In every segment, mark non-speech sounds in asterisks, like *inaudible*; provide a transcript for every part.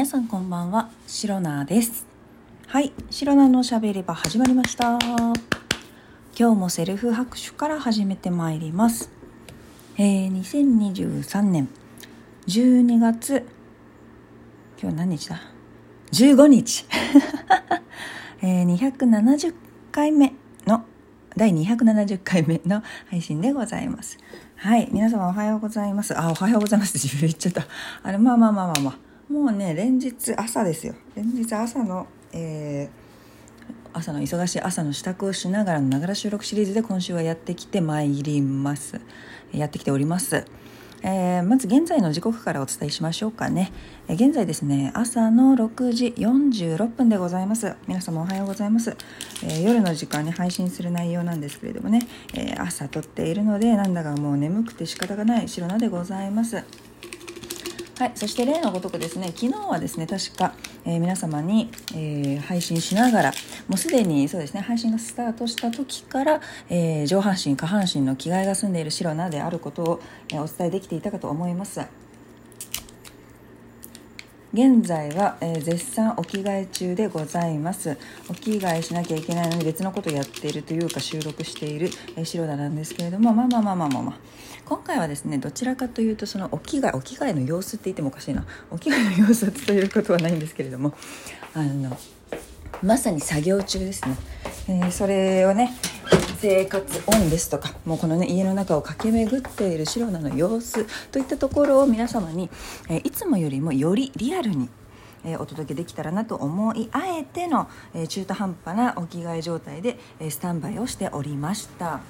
皆さんこんばんはシロナですはいシロナのしゃべり場始まりました今日もセルフ拍手から始めてまいりますえー、2023年12月今日何日だ？15日 *laughs* えー、270回目の第270回目の配信でございます。はい。皆様おはようございます。あ、おはようございますって自分で言っちゃった。あれ、まあまあまあまあまあ。もうね、連日朝ですよ。連日朝の、えー、朝の忙しい朝の支度をしながらのながら収録シリーズで今週はやってきてまいります。やってきております。えー、まず現在の時刻からお伝えしましょうかね、え、現在ですね朝の6時46分でございます皆様おはようございます、えー、夜の時間に配信する内容なんですけれどもね、え朝撮っているのでなんだかもう眠くて仕方がない白菜でございますはい、そして例のごとくですね昨日はですね確か、えー、皆様に、えー、配信しながらもうすでにそうですね配信がスタートした時から、えー、上半身下半身の着替えが済んでいる白菜であることを、えお伝えできていたかと思います。現在は、えー、絶賛お着替え中でございますお着替えしなきゃいけないのに別のことをやっているというか収録している、えー、白田なんですけれどもまあまあまあまあまあまあ今回はですねどちらかというとそのお着替えお着替えの様子って言ってもおかしいなお着替えの様子ということはないんですけれどもあのまさに作業中ですね、えー、それをね生活音ですとかもうこのね家の中を駆け巡っている白菜の様子といったところを皆様に、えー、いつもよりもよりリアルにえ、お届けできたらなと思いあえての、え、中途半端なお着替え状態で、え、スタンバイをしておりました。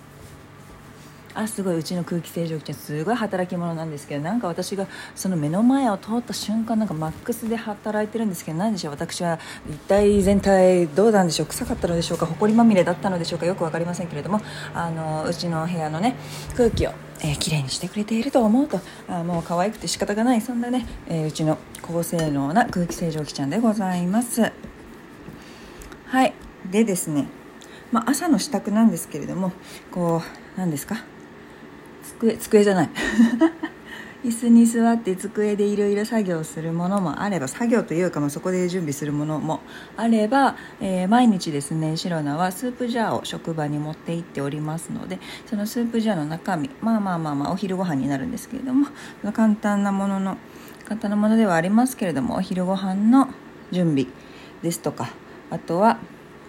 あすごいうちの空気清浄機ちゃんすごい働き者なんですけどなんか私がその目の前を通った瞬間なんかマックスで働いてるんですけど何でしょう私は一体全体どうなんでしょう臭かったのでしょうか埃まみれだったのでしょうかよく分かりませんけれどもあのうちの部屋のね空気をえー、綺麗にしてくれていると思うとあもう可愛くて仕方がないそんなね、えー、うちの高性能な空気清浄機ちゃんでございます。はい。でですね、まあ、朝の支度なんですけれどもこう何ですか？机机じゃない。*laughs* 椅子に座って机でいろいろ作業するものもあれば作業というか、まあ、そこで準備するものもあれば、えー、毎日ですねシロナはスープジャーを職場に持って行っておりますのでそのスープジャーの中身まあまあまあまあお昼ご飯になるんですけれども簡単なものの簡単なものではありますけれどもお昼ご飯の準備ですとかあとは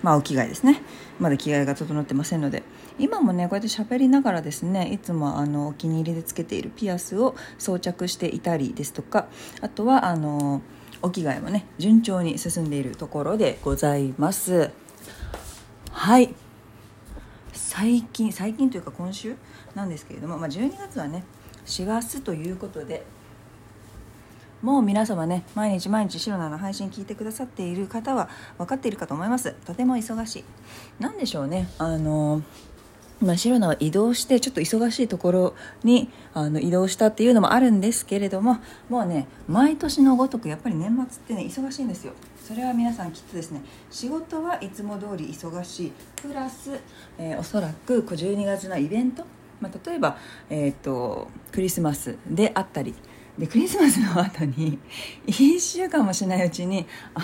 まあ、お着替えですね。まだ着替えが整ってませんので今もねこうやって喋りながらですねいつもあのお気に入りでつけているピアスを装着していたりですとかあとはあのお着替えもね順調に進んでいるところでございます。はい。最近最近というか今週なんですけれども、まあ、12月はね4月ということでもう皆様ね毎日毎日シロナの配信聞いてくださっている方は分かっているかと思います。とても忙しい。何でしょうね。あのまあ、シロナは移動してちょっと忙しいところにあの移動したっていうのもあるんですけれどももうね毎年のごとくやっぱり年末ってね忙しいんですよ。それは皆さんきっとですね仕事はいつも通り忙しい。プラス、えー、おそらく12月のイベント、まあ、例えば、えーとクリスマスであったり。でクリスマスの後に *laughs* 1週間もしないうちにあ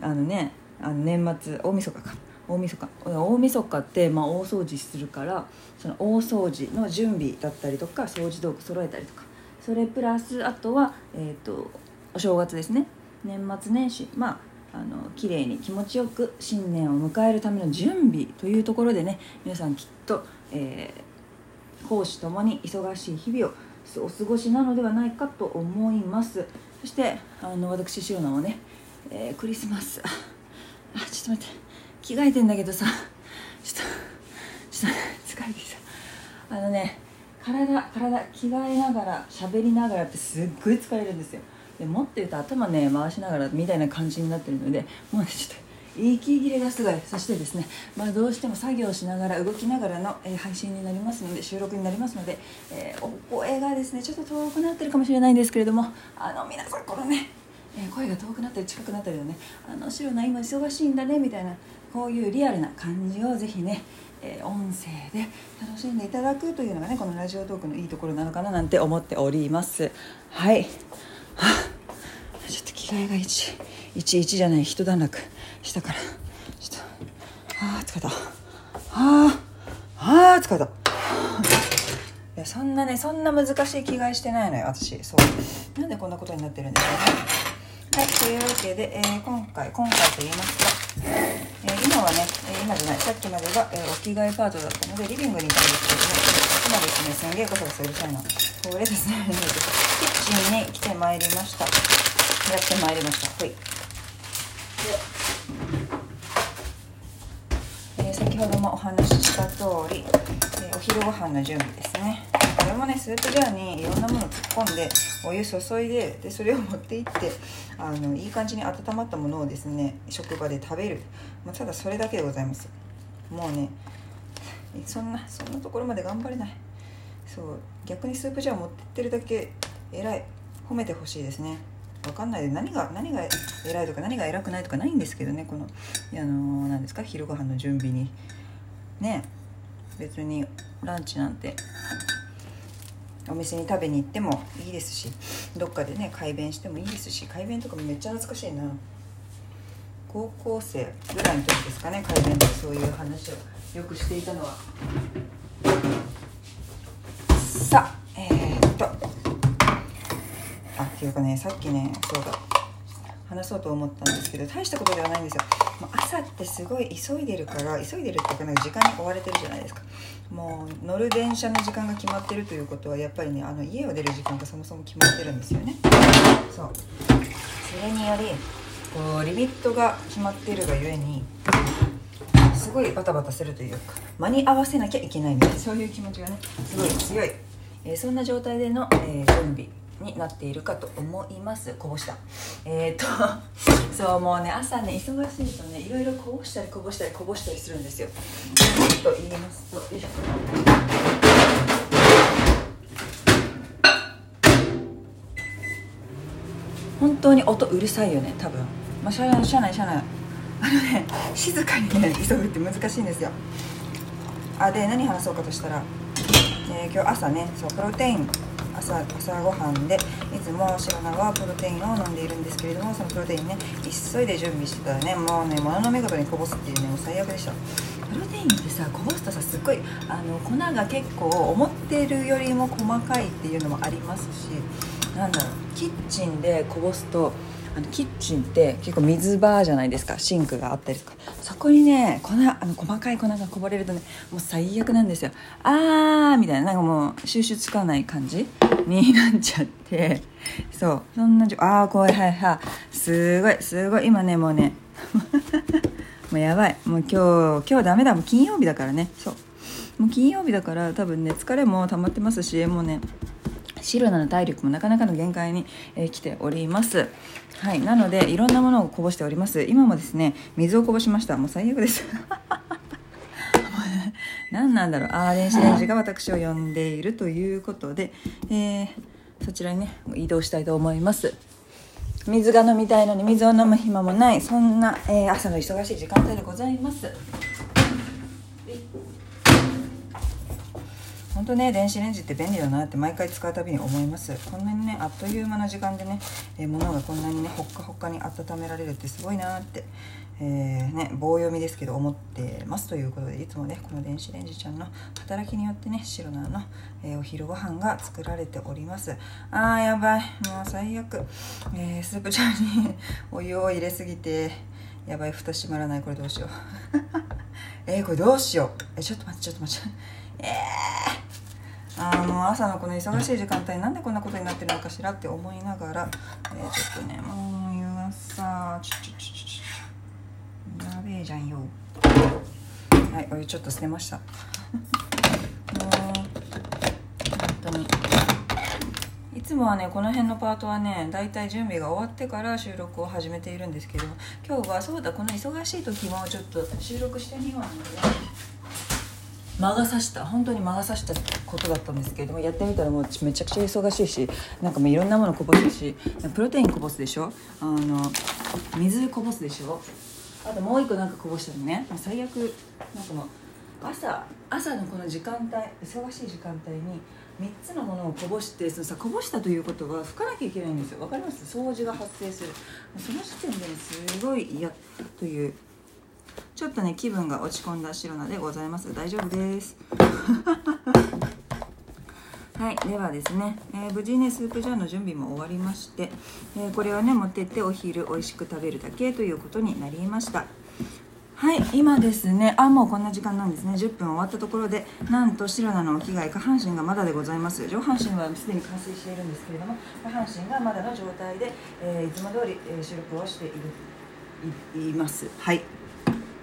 のあのねあの年末大晦日か。大晦日大晦日って、まあ、大掃除するからその大掃除の準備だったりとか掃除道具揃えたりとかそれプラスあとは、えーと、お正月ですね。年末年始まああの綺麗に気持ちよく新年を迎えるための準備というところでね皆さんきっと、えー、講師ともに忙しい日々をお過ごしなのではないかと思います。そしてあの私シロナはね、えー、クリスマス。*laughs* あちょっと待って。着替えてんだけどさちょっとちょっと疲れてきた。あのね体体着替えながら喋りながらってすっごい疲れるんですよ。でもっと言うと頭ね回しながらみたいな感じになってるのでもうねちょっと息切れがすごい。そしてですね、まあ、どうしても作業しながら動きながらの、えー、配信になりますので収録になりますので、えー、お声がですねちょっと遠くなってるかもしれないんですけれどもあの皆さんこのね、えー、声が遠くなったり近くなったりのね。あの白な今忙しいんだねみたいなこういうリアルな感じをぜひねえー、音声で楽しんでいただくというのがねこのラジオトークのいいところなのかななんて思っております。はい、はあ、ちょっと着替えが1 1 1じゃない一段落したから。ちょっとああ疲れた。ああああ疲れた。いやそんなねそんな難しい着替えしてないのよ私。そう。なんでこんなことになってるんでしょうね。はいというわけで、えー、今回今回と言いますか、えー、今はね、え、今じゃないさっきまでが、えー、お着替えパートだったのでリビングにいたんですけども今ですねすんげえこそこそうるさいな。これですねキッチンに来てまいりました。やってまいりました。はい。で、えー、先ほどもお話しした通り、えー、お昼ご飯の準備ですね。これもねスープジャーにいろんなもの突っ込んでお湯注いででそれを持っていって *laughs* あのいい感じに温まったものをですね職場で食べる、まあ、ただそれだけでございます。もうねそんなそんなところまで頑張れない。そう逆にスープジャー持ってってるだけ偉い。褒めてほしいですね。分かんないで何が何が偉いとか何が偉くないとかないんですけどねこのあの何ですか？昼ご飯の準備に。ね。別にランチなんてお店に食べに行ってもいいですしどっかでね改便してもいいですし改便とかもめっちゃ懐かしいな。高校生ぐらいの時ですかね改便とかそういう話をよくしていたのは。さあえー、っと。あっていうかねさっきねそうだ。話そうと思ったんですけど大したことではないんですよ。朝ってすごい急いでるから急いでるっていうかなんか時間に追われてるじゃないですか。もう乗る電車の時間が決まってるということはやっぱりねあの家を出る時間がそもそも決まってるんですよね。そう。それによりこうリミットが決まってるがゆえにすごいバタバタするというか間に合わせなきゃいけないみたいなそういう気持ちがねすごい強い、えー、そんな状態での、えー、準備。になっているかと思います。こぼした。えっ、と *laughs* そうもうね朝ね忙しいとねいろいろこぼしたりこぼしたりこぼしたりするんですよ。と言いますとよいしょ。本当に音うるさいよね多分。まあ車内車内車内あのね静かにね急ぐって難しいんですよ。あで何話そうかとしたら、えー、今日朝ねそうプロテイン。朝朝ごはんでいつも白菜はプロテインを飲んでいるんですけれどもそのプロテインね急いで準備してたらねもうね物の見事にこぼすっていうねもう最悪でした。プロテインってさこぼすとさすっごいあの粉が結構思ってるよりも細かいっていうのもありますしなんだろうキッチンでこぼすとあのキッチンって結構水場じゃないですかシンクがあったりとか。そこにね粉あの細かい粉がこぼれるとねもう最悪なんですよ。あーみたいななんかもう収集つかない感じ。になっちゃってそう。そんなじああ怖いはいはい。すごいすごい。今ねもうね。*laughs* もうやばい。もう今日今日ダメだ。もう金曜日だからね。そう。もう金曜日だから多分ね疲れも溜まってますしもうねシロナの体力もなかなかの限界に、えー、来ております。はい。なのでいろんなものをこぼしております。今もですね水をこぼしました。もう最悪です。何なんだろう。あー電子レンジが私を呼んでいるということで、えー、そちらにね移動したいと思います。水が飲みたいのに水を飲む暇もないそんな、えー、朝の忙しい時間帯でございます。本当ね電子レンジって便利だなって毎回使うたびに思います。こんなにねあっという間な時間でね、えー、物がこんなにねほっかほっかに温められるってすごいなって、えー、ね棒読みですけど思ってますということでいつもねこの電子レンジちゃんの働きによってね白菜の、えー、お昼ご飯が作られております。あーやばい。もう最悪、えー、スープジャーにお湯を入れすぎてやばい。蓋閉まらない。これどうしよう。*laughs* えー、これどうしよう。えちょっと待ってちょっと待って。えー。あもう朝のこの忙しい時間帯なんでこんなことになってるのかしらって思いながら、えー、ちょっとねもう湯がさちょちょちょちょやべえじゃんよはいお湯ちょっと捨てました。もう本当に。いつもはねこの辺のパートはねだいたい準備が終わってから収録を始めているんですけど今日はそうだこの忙しい時もちょっと収録してみような魔が差した本当に魔が差したことだったんですけれどもやってみたらもうめちゃくちゃ忙しいしなんかもういろんなものこぼすしプロテインこぼすでしょ？あの水こぼすでしょ？あともう一個なんかこぼしたのね。最悪なんかもう朝朝のこの時間帯忙しい時間帯に3つのものをこぼしてそのさこぼしたということは拭かなきゃいけないんですよ。わかります？掃除が発生する。その時点で、ね、すごい嫌というちょっとね気分が落ち込んだ白菜でございます。大丈夫です。*laughs* はいではですね、えー、無事ねスープジャーの準備も終わりまして、えー、これはね持ってってお昼美味しく食べるだけということになりました。はい今ですねあもうこんな時間なんですね。10分終わったところでなんと白菜のお着替え下半身がまだでございます。上半身はすでに完成しているんですけれども下半身がまだの状態で、えー、いつも通り、え、収録をしているいます。はい。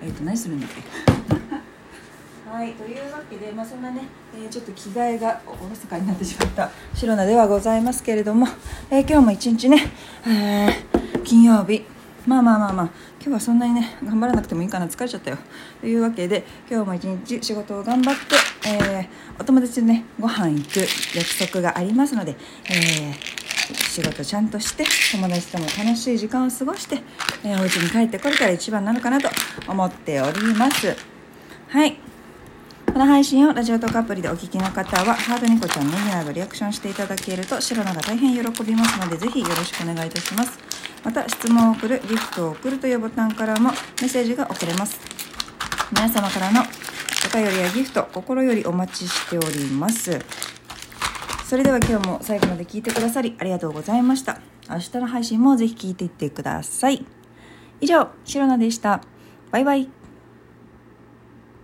え、ー、と何するんだっけ？*laughs* はいというわけで、まあ、そんなね、えー、ちょっと着替えがおろそかになってしまった白菜ではございますけれども、えー、今日も一日ね、えー、金曜日。まあまあまあまあ今日はそんなにね頑張らなくてもいいかな疲れちゃったよ。というわけで今日も一日仕事を頑張って、えー、お友達とねご飯行く約束がありますので、えー、仕事ちゃんとして友達とも楽しい時間を過ごして、えー、お家に帰ってこれたら一番なのかなと思っておりますはいこの配信をラジオトークアプリでお聞きの方は、ハートニコちゃんのみなどリアクションしていただけると、白菜が大変喜びますので、ぜひよろしくお願いいたします。また、質問を送る、ギフトを送るというボタンからもメッセージが送れます。皆様からのお便りやギフト、心よりお待ちしております。それでは今日も最後まで聞いてくださりありがとうございました。明日の配信もぜひ聞いていってください。以上、シロナでした。バイバイ。